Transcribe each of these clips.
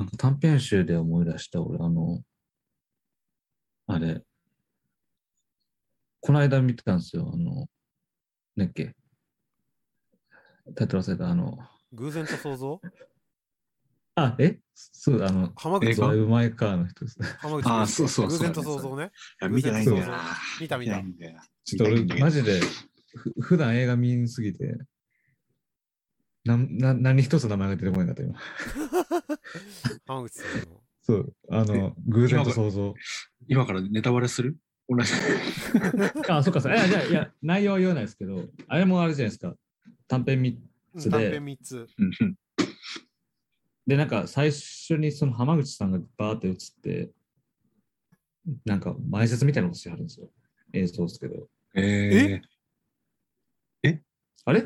なんか短編集で思い出した、俺、あの、あれ、この間見てたんですよ、あの、ねっけ、タイトル忘れた、あの、偶然と想像？あ、え？そう、あの、浜口映画ドライブ・マイ・カーの人です。ね。浜口あそうそう偶然と想像ね。いや、見てないんだよな。見た見た。ないんだよな。ちょっと俺、マジで、ふ普段映画見んすぎて、なんな何一つ名前が出てこないなと今。浜口さんの。そう、あの、偶然と想像。今からネタバレする？同じ。あ、そっか、そういや、じゃあいや、内容は言わないですけど、あれもあれじゃないですか。短編見うんで短編3つ。うんうんで、なんか最初にその浜口さんがバーって映って、なんか前説みたいなことしてはるんですよ。映像ですけど。え？あれ？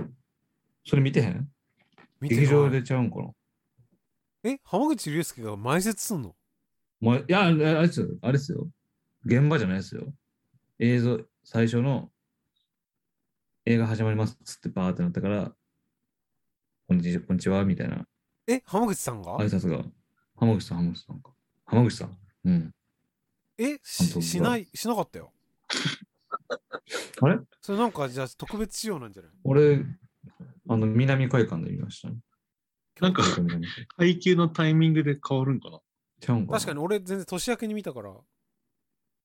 それ見てへん？劇場でちゃうんかな？え、浜口竜介が前説すんの？もういや、あれですよ。あれですよ。現場じゃないですよ。映像、最初の映画始まりますっつってバーってなったから、こんにちは、こんにちは、みたいなえ、浜口さんが？挨拶が。浜口さん、浜口さんか。浜口さん。うん。え、ししない、しなかったよ。あれ？それなんかじゃあ特別仕様なんじゃない？俺、あの、南海館で見ましたね。なんか配給のタイミングで変わるんかな？ちゃうんかな？確かに俺全然年明けに見たから。あ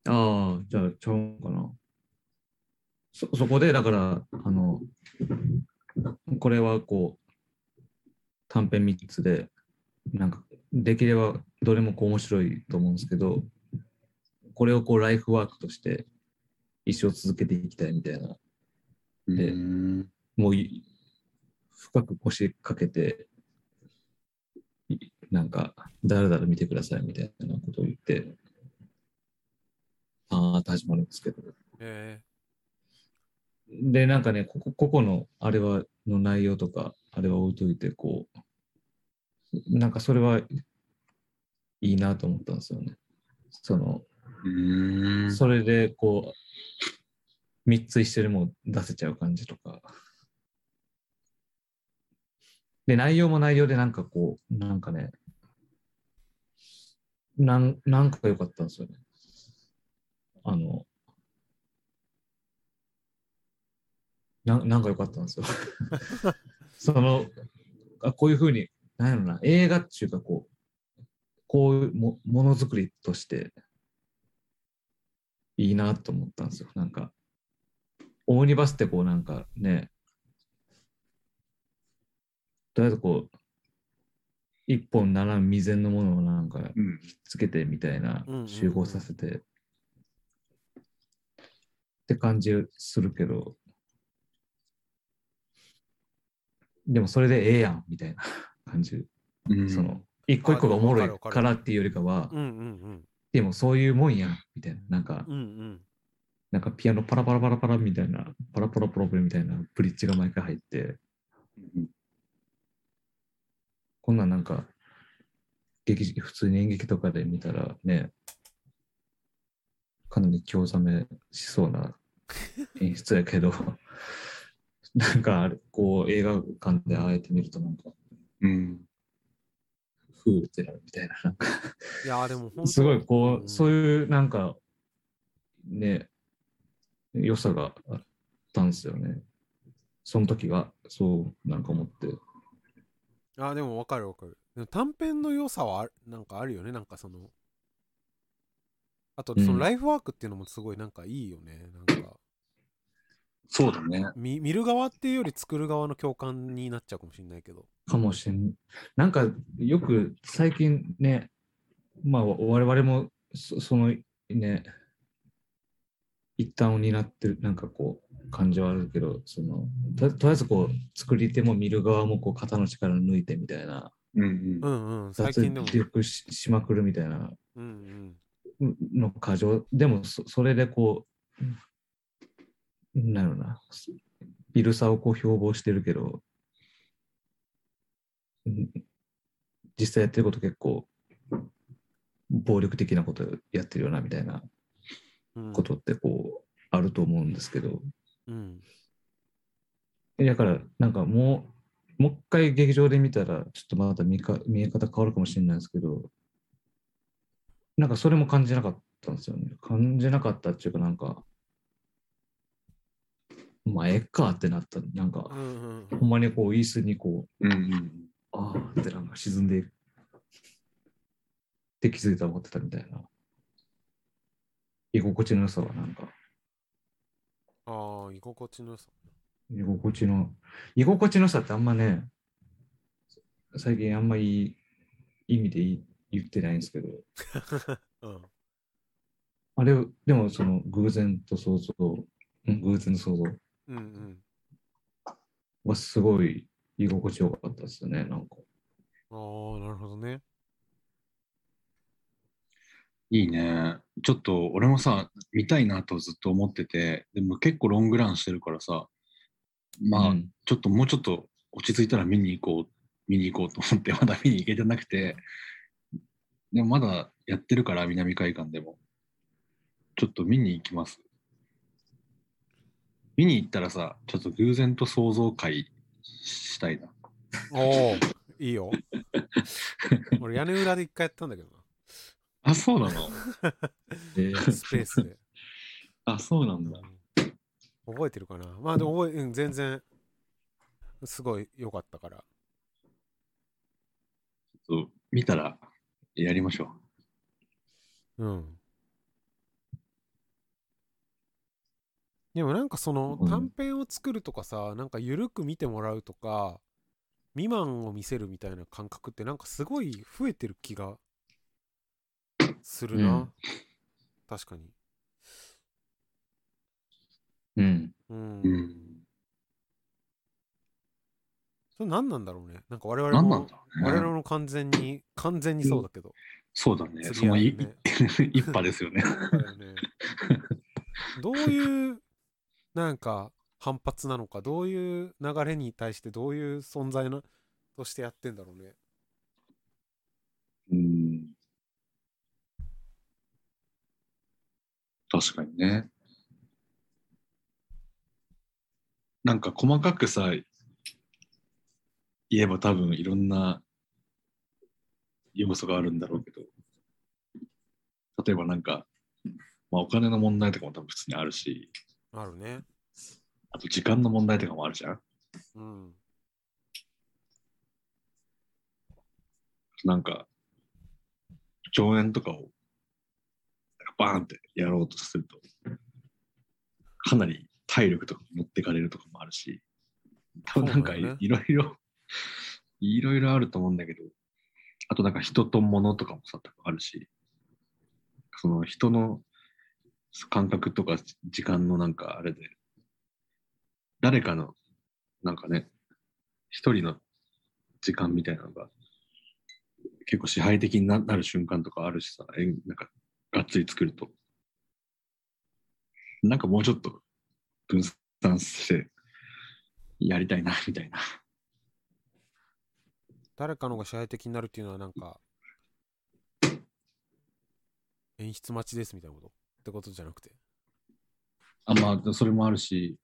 あ、じゃあ、ちゃうんかな。そ、そこで、だから、あの、これはこう、短編3つで、なんか、できればどれもこう面白いと思うんですけど、これをこうライフワークとして一生続けていきたいみたいな、でうんもうい深く腰掛けて、いなんか、だらだら見てくださいみたいなことを言って、あーって始まるんですけど、えで、なんかね、ここ、ここの、あれは、の内容とか、あれは置いといて、こう、なんかそれはいいなと思ったんですよね。その、うんそれで、こう、三つ一緒にもう出せちゃう感じとか。で、内容も内容でなんかこう、なんかね、なん、なんか良かったんですよね。あの、ななんか良かったんですよ。その、あこういうふうに、なんやろな、映画っていうかこう、こういうもものづくりとして、いいなと思ったんですよ。なんか、オムニバスってこうなんかね、とりあえずこう、一本ならん未然のものをなんかうんつけてみたいな集合させて、って感じするけど、でもそれでええやんみたいな感じ。うんその、一個一個がおもろいからっていうよりかは。でもそういうもんやんみたいな。なんか、うんうん。なんかピアノパラパラパラパラみたいな、パラパラパラパラみたいなブリッジが毎回入って、こんなんなんか、劇普通に演劇とかで見たらね、かなり興ざめしそうな演出やけど、なんかあれ、こう映画館であえて見るとなんか、うんふーってなるみたいな、なんか、いやーでもすごいこう、んそういうなんか、ね、良さがあったんですよね。その時が、そう、なんか思って。あーでもわかるわかる。短編の良さはなんかあるよね。なんかその。あと、うんそのライフワークっていうのもすごいなんかいいよね。なんかそうだね。見見る側っていうより作る側の共感になっちゃうかもしれないけど。かもしれん。なんか、よく最近ね、まあ、我々もそそのね、一端を担ってる、なんかこう、感じはあるけど、その、ととりあえずこう、作り手も見る側もこう、肩の力抜いてみたいな、うんうんうん。最脱。力ししまくるみたいなうんうん。の過剰。でもそ、それでこう、なんやろな、ビルさをこう標榜してるけど、うん実際やってること結構、暴力的なことやってるよな、みたいなうん、ことってこう、あると思うんですけど、うん。だから、なんかもう、もう一回劇場で見たら、ちょっとまた見か見え方変わるかもしれないですけど、なんかそれも感じなかったんですよね。感じなかったっていうか、なんか、まあ、ええかってなった。なんかう、んうんほんまにこう、椅子にこう、うんうん。ああってなんか沈んでいく。って気づいたら思ってたみたいな。居心地の良さはなんか、ああ、居心地の良さ。居心地の、居心地の良さってあんまね、最近あんまいい意味で言ってないんですけど、うん。あれ、でもその偶然と想像、うん偶然の想像うんうん。はすごい居心地よかったですよね、なんか。ああ、なるほどね。いいね。ちょっと俺もさ、見たいなとずっと思ってて、でも結構ロングランしてるからさ、まあ、うんちょっともうちょっと落ち着いたら見に行こう、見に行こうと思って、まだ見に行けてなくて、でもまだやってるから、南海岸でも。ちょっと見に行きます。見に行ったらさ、ちょっと偶然と想像会したいな。おお、いいよ。俺、屋根裏で一回やったんだけどあ、そうなの？で な。スペースで。あ、そうなんだ。うん覚えてるかな？まあでも覚え、うん、全然、すごい良かったから。ちょっと見たらやりましょうん。でもなんかそのうん短編を作るとかさ、なんか緩く見てもらうとか、未満を見せるみたいな感覚ってなんかすごい増えてる気がするな。うん確かに。うん。うん。う。うん。それ何なんだろうね。なんか我々も何なんだろうね。我々も完全に、完全にそうだけど。そうだね。釣そのい、一派ですよね。ね どういうなんか反発なのかどういう流れに対してどういう存在なとしてやってんだろうねうん。確かにね。なんか細かくさ、言えば多分いろんな要素があるんだろうけど、例えばなんか、まあお金の問題とかも多分普通にあるし、あるねあと時間の問題とかもあるじゃん。うんなんか、上演とかを、バーンってやろうとすると、かなり体力とか持ってかれるとかもあるし、多分なんかい,、ろいろ、いろいろあると思うんだけど、あとなんか人と物とかもさ、あるし、その人の感覚とか時間のなんかあれで、誰かの、なんかね、一人の時間みたいなのが結構支配的にななる瞬間とかあるしさ、えなんかがっつり作ると。なんかもうちょっと分散してやりたいな、みたいな。誰かのが支配的になるっていうのはなんか演出待ちですみたいなこと？ってことじゃなくてあ、まあ、それもあるし、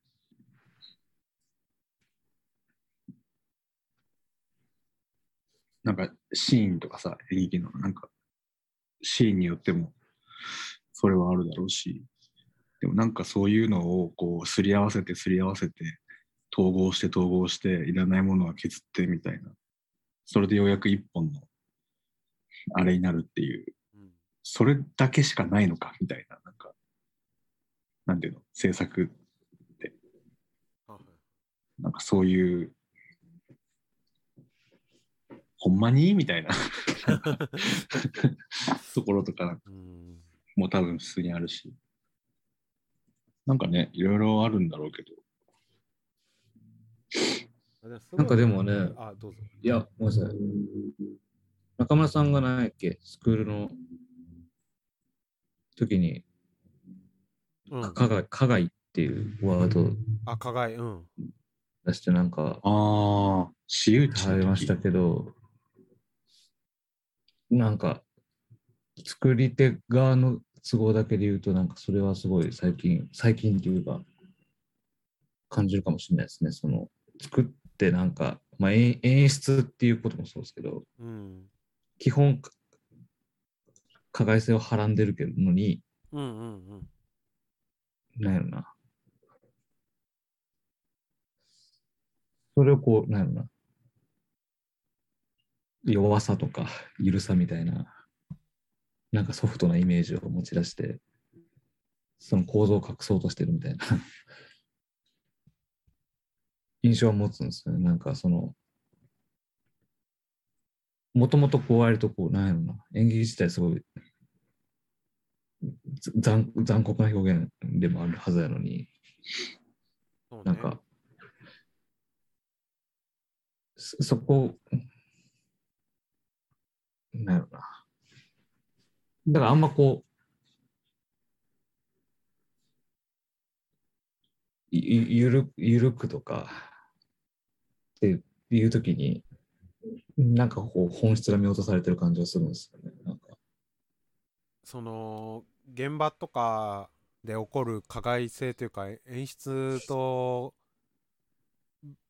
なんかシーンとかさ、演劇のなんかシーンによってもそれはあるだろうし、でもなんかそういうのをこうすり合わせてすり合わせて統合して統合していらないものは削ってみたいな。それでようやく一本のあれになるっていう、うん。それだけしかないのかみたいな、なんか、なんていうの、制作あはいなんかそういう、ほんまに？みたいな。ところとか。うんも多分普通にあるし。なんかね、いろいろあるんだろうけど。なんかでもねあどうぞいや、ごめんなさい。中村さんが何やっけ、スクールの時に、うんかが加害っていうワードをあ加害うん出してなんか、ああ、私有地ありましたけど、なんか、作り手側の都合だけで言うと、なんかそれはすごい最近、最近っていうか、感じるかもしれないですね。その、作ってなんか、まあ、演演出っていうこともそうですけど、うん。基本、か加害性をはらんでるけどのに、うんうんうん。なんやろな。それをこう、なんやろな。弱さとか、緩さみたいな、なんかソフトなイメージを持ち出して、その構造を隠そうとしてるみたいな 印象を持つんですよね。なんかその、もともとこう割とこう、なんやろな、演劇自体すごいざ残残酷な表現でもあるはずやのに、ねなんか、そそこ、なんやろな。だからあんまこう、ゆるゆるくとかっていうときに、なんかこう本質が見落とされてる感じがするんですよね。なんかその現場とかで起こる加害性というか演出と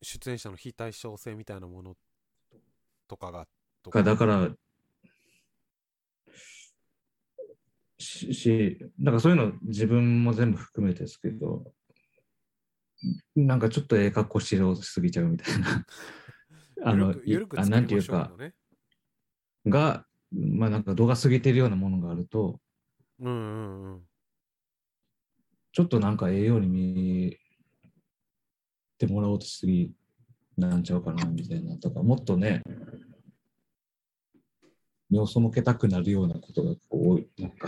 出演者の非対称性みたいなものとかがとかだから、し、しだからそういうの自分も全部含めてですけど、なんかちょっとええ格好しよすぎちゃうみたいな。あの、あなんていうか。が、まあなんか度が過ぎてるようなものがあると、うんうんうん。ちょっとなんかええように見てもらおうとしすぎなんちゃうかなみたいなとか、もっとね、目を背けたくなるようなことがこう多い、なんか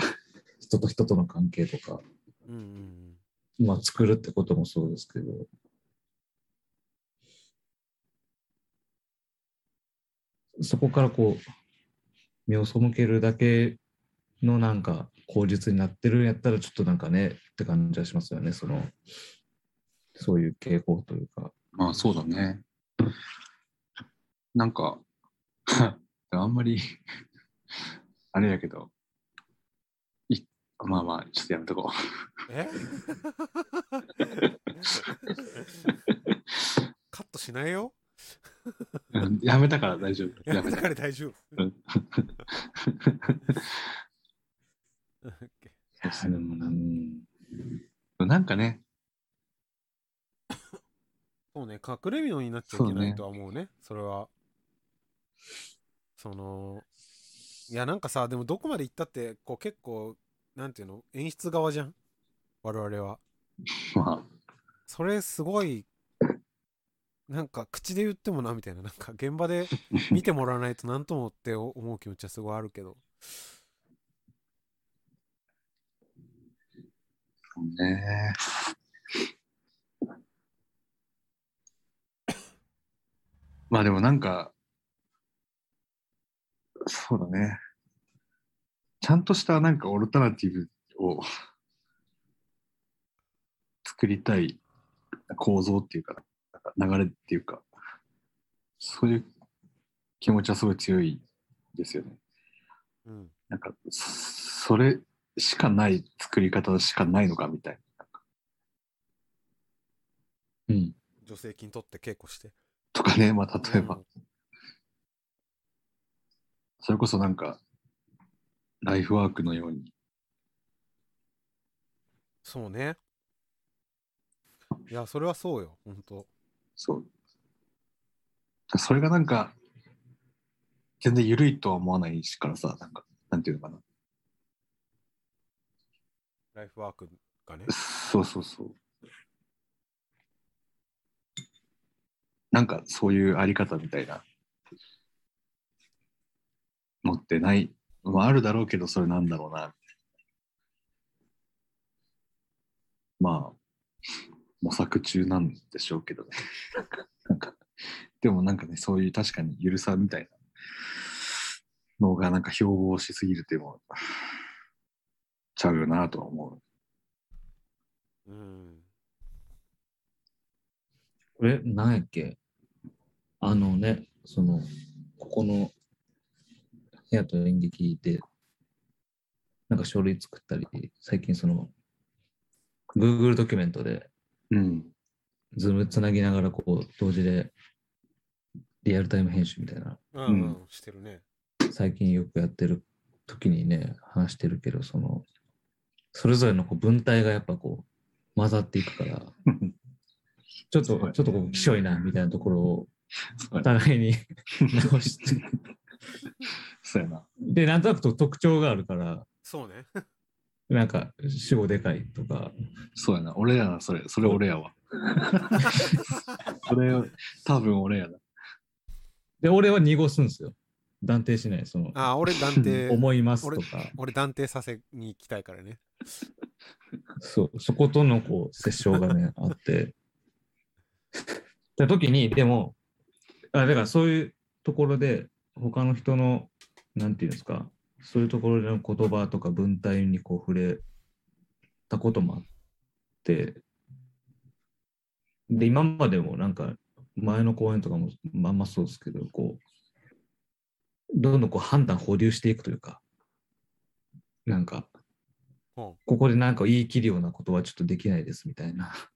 人と人との関係とか、うんうんまあ作るってこともそうですけど、そこからこう、目を背けるだけのなんか口実になってるんやったらちょっとなんかねって感じはしますよね、その、そういう傾向というか。まあそうだね。なんか、あんまり、あれやけど、いまあまあ、ちょっとやめとこう。え？カットしないよ？うんやめたから大丈夫。やめたから大丈夫。うんでもなうんなんかね、そうね、隠れ蓑になっちゃいけないとは思うね、それは。その、いや、なんかさ、でもどこまで行ったって、こう結構、なんていうの、演出側じゃん？我々は。まそれすごい、なんか口で言ってもな、みたいな、なんか現場であ、見てもらわないとなんともって思う気持ちはすごいあるけど。そうね。まあでもなんか、そうだね。ちゃんとしたなんかオルタナティブを作りたい構造っていうか、流れっていうか、そういう気持ちはすごい強いですよね。うん。なんか、そそれしかない作り方しかないのかみたいな。うん。助成金取って稽古して。とかね、まあ例えば、うんそれこそなんか、ライフワークのように、そうね。いや、それはそうよ、ほんと。そう。それがなんか、全然緩いとは思わないしからさ、なんか、なんていうのかな。ライフワークがね。そうそうそう。なんかそういうあり方みたいなのってない、まあ、あるだろうけどそれなんだろうな。まあ、模索中なんでしょうけどね。なんかでもなんかね、そういう確かにゆるさみたいなのがなんか標榜しすぎるっていうのはちゃうよなとは思う。うん。これ、なんやっけ？あのね、その、ここの部屋と演劇で、なんか書類作ったり、最近その、Google ドキュメントで、うん。 Zoom つなぎながら、こう、同時でリアルタイム編集みたいな、うんうん、してるね。最近よくやってる時にね、話してるけど、その、それぞれのこう文体がやっぱこう、混ざっていくから、ちょっと、ちょっとこう、きしょいな、みたいなところを、お。互いに直して、そうやな。で、なんとなくと特徴があるから、そうね。なんか、主語でかいとか、そうやな。俺やな、それ。それ俺やわ。それ、多分俺やな。で、俺は濁すんですよ。断定しない。その、あ、俺断定、思いますと俺か、俺断定させに行きたいからね。そう、そことのこう、折衝がね、あって。で時に、でも、あだからそういうところで、他の人の、なんていうんですか、そういうところでの言葉とか文体にこう触れたこともあって、で、今までもなんか、前の公演とかもまんまそうですけど、こう、どんどんこう判断保留していくというか、なんか、ほここでなんか言い切るようなことはちょっとできないですみたいな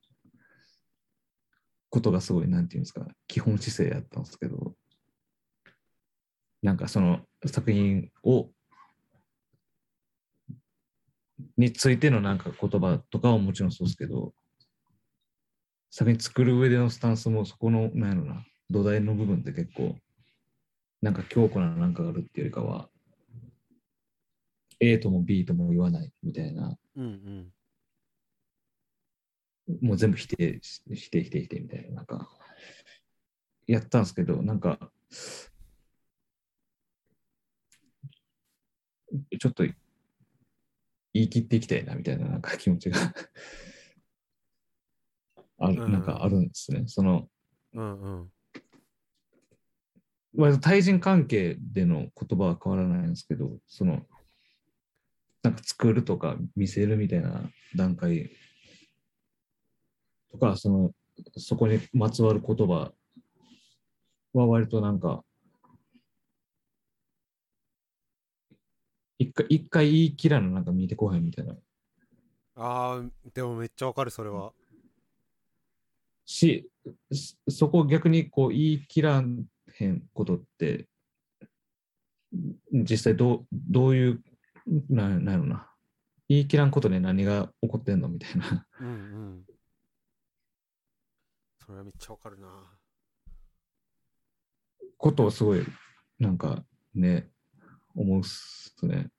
ことがすごい、なんていうんですか、基本姿勢やったんですけど、なんかその作品を、についてのなんか言葉とかはもちろんそうですけど、作品作る上でのスタンスもそこの、なんやろな、土台の部分って結構、なんか強固ななんかがあるっていうよりかは、A とも B とも言わないみたいな、う。うんもう全部否定し、否定、否定、否定みたいな、なんか、やったんですけど、なんか、ちょっと言い切っていきたいなみたいななんか気持ちがある、うんなんかあるんですね。その、うん。うんうん。割と対人関係での言葉は変わらないんですけど、その、なんか作るとか見せるみたいな段階とか、その、そこにまつわる言葉は割となんか、一回、一回言い切らななんか見てこへんみたいな。ああ、でもめっちゃわかる、それは。し、そそこを逆にこう言い切らんへんことって、実際どうどういう、なんなんやろな。言い切らんことで何が起こってんのみたいな。うんうん。それはめっちゃわかるな。ことをすごい、なんかね、思うっすね。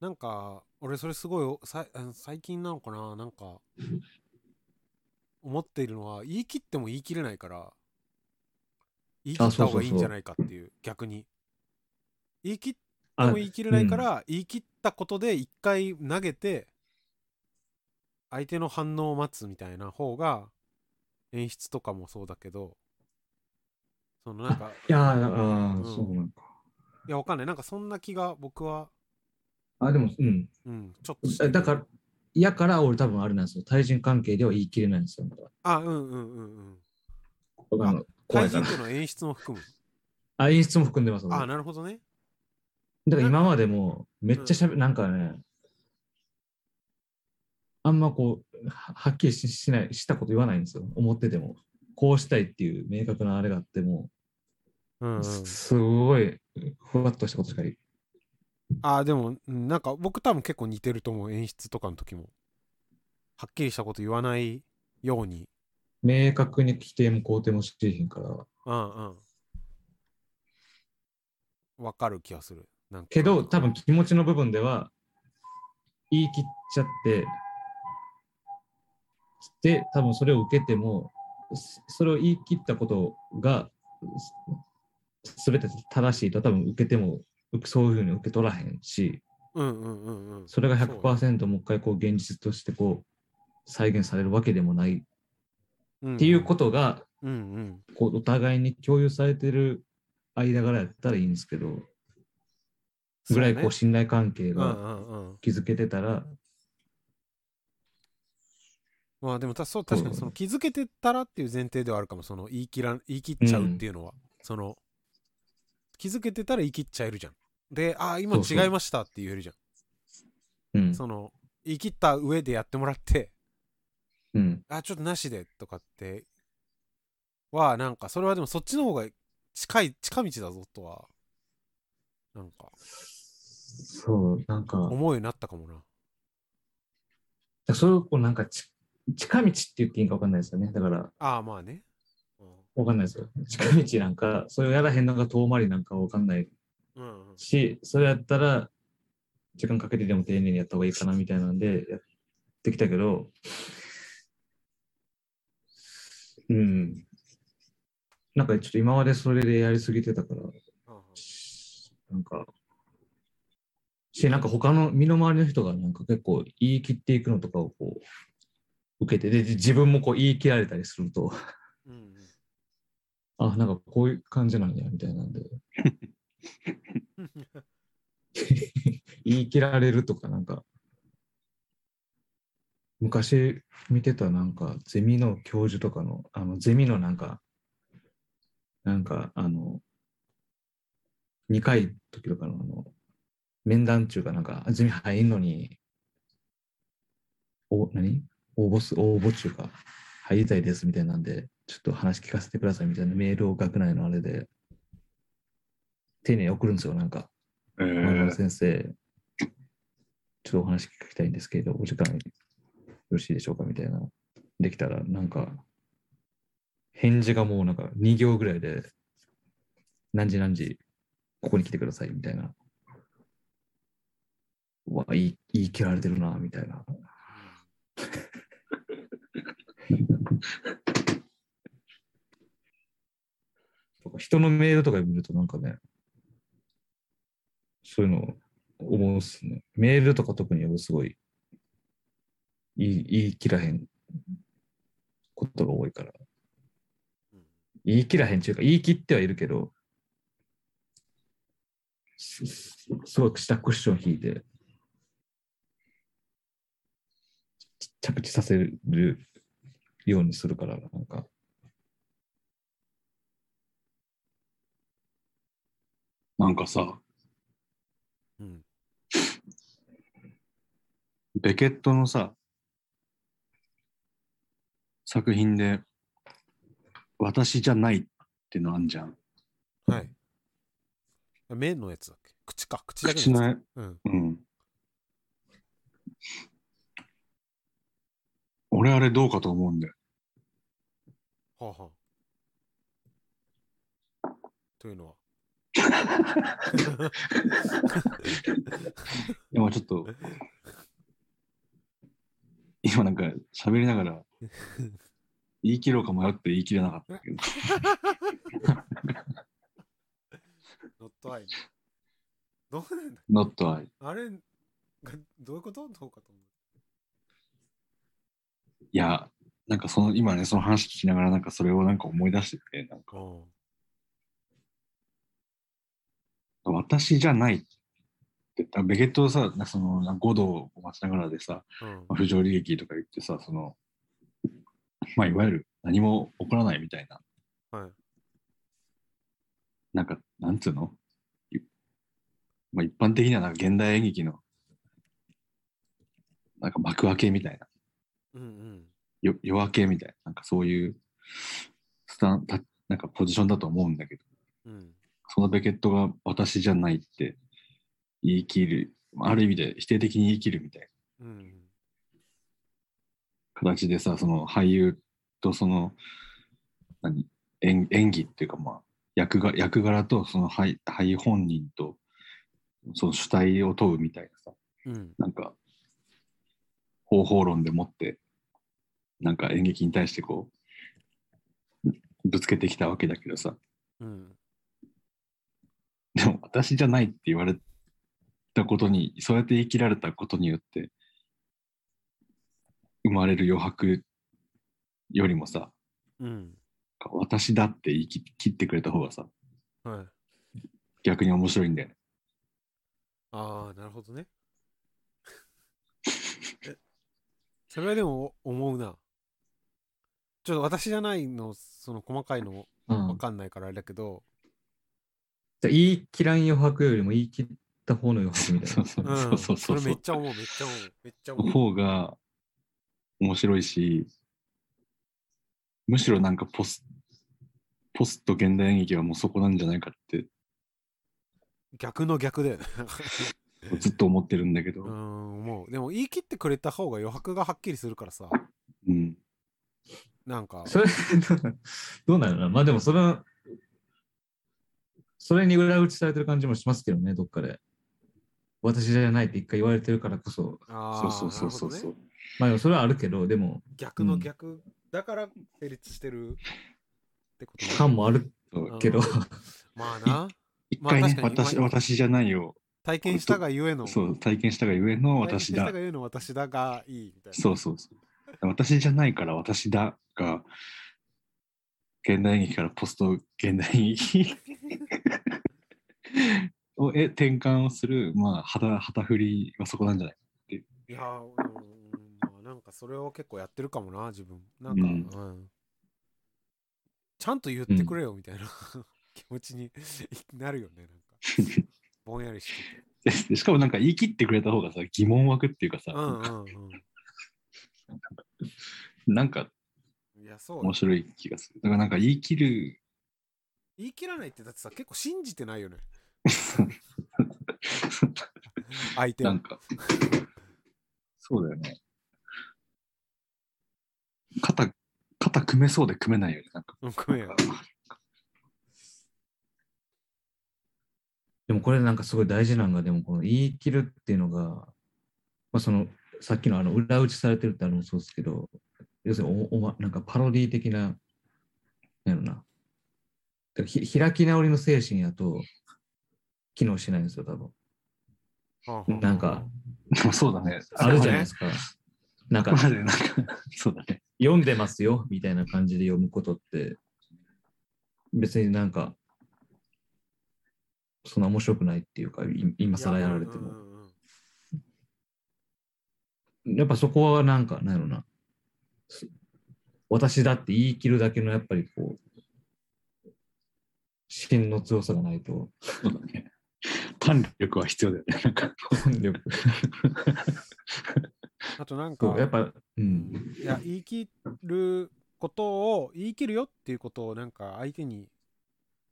なんか、俺それすごいおさ最近なのかな？なんか、思っているのは、言い切っても言い切れないから、言い切った方がいいんじゃないかっていう、逆に。言い切ってあも言い切れないから、言い切ったことで一回投げて、相手の反応を待つみたいな方が、演出とかもそうだけど、そのなんか、いやー、あーうんそうなんか。いや、わかんない。なんかそんな気が僕は、あ、でも、うん。うん、ちょっとしてるだから、やから俺多分あれなんですよ。対人関係では言い切れないんですよ。あ、うんうんうんうん。あ対。人っていうのは演出も含む。あ、演出も含んでます。あ、なるほどね。だから今までもめっちゃしゃべ、なんかね、あんまこう、ははっきりししない、したこと言わないんですよ。思ってても。こうしたいっていう明確なあれがあっても、うん、うん。すすごいふわっとしたことしか言あ、でも、うんなんか僕多分結構似てると思う。演出とかの時も。はっきりしたこと言わないように。明確に否定も肯定もしてへんから。うんうん。わかる気がする。なんかけど、多分気持ちの部分では、言い切っちゃって、で、多分それを受けても、そそれを言い切ったことが、すべて正しいと多分受けても、うそういうふうに受け取らへんし、うんうんうんうん。それがそうね100%もう一回こう現実としてこう再現されるわけでもないうんっていうことが、うんうん。こうお互いに共有されてる間柄やったらいいんですけど、ぐらいこそうう信頼関係ね。うんがうんうん。築けてたら、まあでもたそう確かにその気づけてたらっていう前提ではあるかも。その言い切ら言い切っちゃうっていうのは。その気づけてたら言い切っちゃえるじゃん。で、ああ、今違いましたって言えるじゃん。うん、その言い切った上でやってもらって、うん、あ、ちょっとなしでとかっては、なんかそれはでもそっちの方が近い、近道だぞとは、なんか、そう、なんか、思うようになったかもな。それをこうなんかち近道って言っていいか分かんないですよね。だから、ああ、まあね。うん分かんないですよ。近道なんか、それをやらへんのが遠回りなんか分かんない。し、それやったら、時間かけてでも丁寧にやった方がいいかなみたいなんで、やってきたけど、うん。なんかちょっと今までそれでやりすぎてたから、なんか、し、なんか他の身の回りの人がなんか結構言い切っていくのとかをこう、受けて、で、で自分もこう言い切られたりすると、うんうんあ、なんかこういう感じなんや、みたいなんで、言い切られるとかなんか、昔見てたなんかゼミの教授とかの、あのゼミのなんか、なんかあの、2回時とかのあの、面談中かなんか、ゼミ入んのに、お、何？応募す、応募中か、入りたいですみたいなんで、ちょっと話聞かせてくださいみたいなメールを学内のあれで、丁寧に送るんですよ、なんか。えー、先生、ちょっとお話聞きたいんですけど、お時間よろしいでしょうかみたいな。できたら、なんか、返事がもうなんか2行ぐらいで、何時何時、ここに来てくださいみたいな。うわ、言い言い切られてるな、みたいな。とか人のメールとか見るとなんかね、そういうの思うっすね。メールとか特にすごい言い言い切らへんことが多いから。言い切らへんっていうか、言い切ってはいるけど、すすごく下クッション引いて、着地させるようにするから、なんか、なんかさ、うんベケットのさ、作品で、私じゃないってのあんじゃん。はい。目のやつだっけ？口か。口だけ口のやつ。うん。うん。俺あれどうかと思うんだよ。はあはあ。というのは？でもちょっと、今なんか喋りながら、言い切ろうか迷って言い切れなかったけど。ノットアイ。どうなんだ？not I。あれがどういうこと？どうかと思いや、なんかその、今ね、その話聞きながらなんかそれをなんか思い出してて、なんか、う。私じゃないって、あベケットをさ、なその、なんか5度を待ちながらでさ、うん。まあ不条理劇とか言ってさ、その、まあ、いわゆる何も起こらないみたいな、はい。なんか、なんつうの？いまあ、一般的にはなんか現代演劇の、なんか幕開けみたいな、うんうん。よ夜明けみたいな、なんかそういうスタンたなんかポジションだと思うんだけど、うん。そのベケットが私じゃないって言い切る、まあある意味で否定的に言い切るみたいなうん。形でさ、その俳優とその、何、演演技っていうかまあ、役が役柄とその俳俳優本人とその主体を問うみたいなさ、うん。なんか方法論でもってなんか演劇に対してこうぶつけてきたわけだけどさうん。でも私じゃないって言われたことにそうやって言い切られたことによって生まれる余白よりもさうん。私だって言い切切ってくれた方がさはい。逆に面白いんだよね。ああ、なるほどね。えそれはでも思うな。ちょっと私じゃないの、その細かいのうんわかんないからあれだけど、じゃあ言い切らん余白よりも言い切った方の余白みたいな。そうそううん。そうそうそうれめっちゃ思う、めっちゃ思う。めっちゃ思う。方が面白いしむしろなんかポスポスト現代演劇はもうそこなんじゃないかって逆の逆だよね。ずっと思ってるんだけど、うーん、もう、でも言い切ってくれた方が余白がはっきりするからさ、うん、なんか、それ、どうなの？なまあでもそれは、それに裏打ちされてる感じもしますけどね、どっかで。私じゃないって一回言われてるからこそ、そうそうそうそうね。まあでもそれはあるけど、でも、逆の逆、だから成立してる。ってことね。感もあるそうけど、まあな、一回ね、まあ私私じゃないよ。体験したがゆえの、そう体験したがゆえの私だ。体験したがゆえの私だがいいみたいな。そうそうそう私じゃないから私だが現代演劇からポスト現代演劇 をえ転換をするまあ旗旗振りはそこなんじゃない？いやー、うん、まあなんかそれを結構やってるかもな、自分。なんか、ううんん。ちゃんと言ってくれよみたいな、気持ちに なるよね、なんか。ぼんやりしてて。でしかもなんか言い切ってくれた方がさ疑問湧くっていうかさ、うんうんうん。なんかいや、そう。よ面白い気がする。だからなんか言い切る。言い切らないってだってさ、結構信じてないよね。相手を。なん。か。そうだよね。肩肩組めそうで組めないよね。なんか。うん、ごめんよ。でもこれなんかすごい大事なのが、でもこの言い切るっていうのが、まあ、そのさっきのあの裏打ちされてるってあるのもそうですけど、要するにおおまなんかパロディ的な、なんやろな。だからひ開き直りの精神やと機能しないんですよ、多分。なんか、そうだねあるじゃないですか。なんかあくまでなんかそうだね読んでますよみたいな感じで読むことって、別になんか、そんな面白くないっていうか、い今更やられても。うんうんうんやっぱそこはなんか、なんやろな。す私だって言い切るだけのやっぱりこう、芯の強さがないと、そうだね。胆力は必要だよね。なんか本力。あとなんかやっぱ、うん。いや言い切ることを言い切るよっていうことをなんか相手に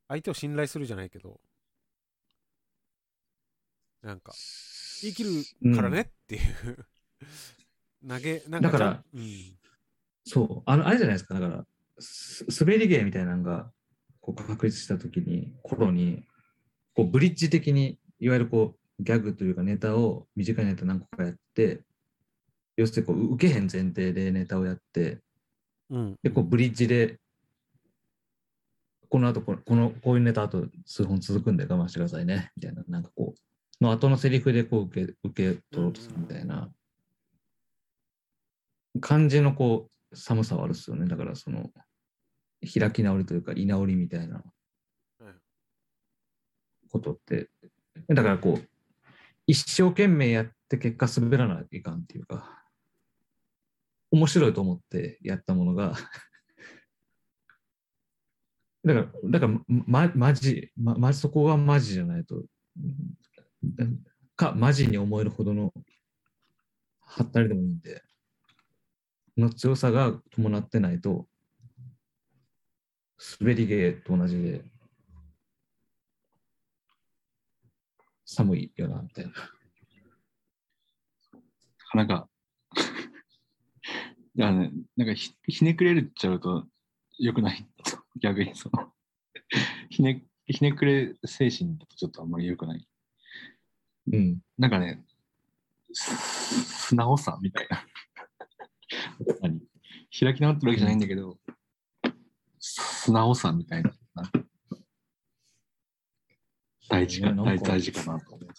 相手を信頼するじゃないけど。なんか言い切るからねっていう、投げなんかだからうん、そう、あの、あれじゃないですか、だから、す滑り芸みたいなのが、こう、確立したときに、頃に、こう、ブリッジ的に、いわゆるこう、ギャグというかネタを、短いネタ何個かやって、要するにこう、受けへん前提でネタをやって、うん、で、こう、ブリッジで、この後この、この、こういうネタあと数本続くんで我慢してくださいね、みたいな、なんかこう、の後のセリフでこう受け、受け取ろうとするみたいな、感じのこう、寒さはあるっすよね。だからその、開き直りというか、居直りみたいなうん。ことって、だからこう、一生懸命やって結果滑らないかんっていうか、面白いと思ってやったものが、だから、だから、ま、マジ、ま、ま、そこがマジじゃないと、うんか、マジに思えるほどの、はったりでもいいんで、の強さが伴ってないと、滑り芸と同じで、寒いよな、みたいな。なんか、いやね、なんかひひねくれるっちゃうと良くない。逆にその、ひね、ひねくれ精神だとちょっとあんまり良くない。うん。なんかね、す素直さみたいな。何開き直ってるわけじゃないんだけど、素直さみたいな。大事かな大大事かなと思う。ワ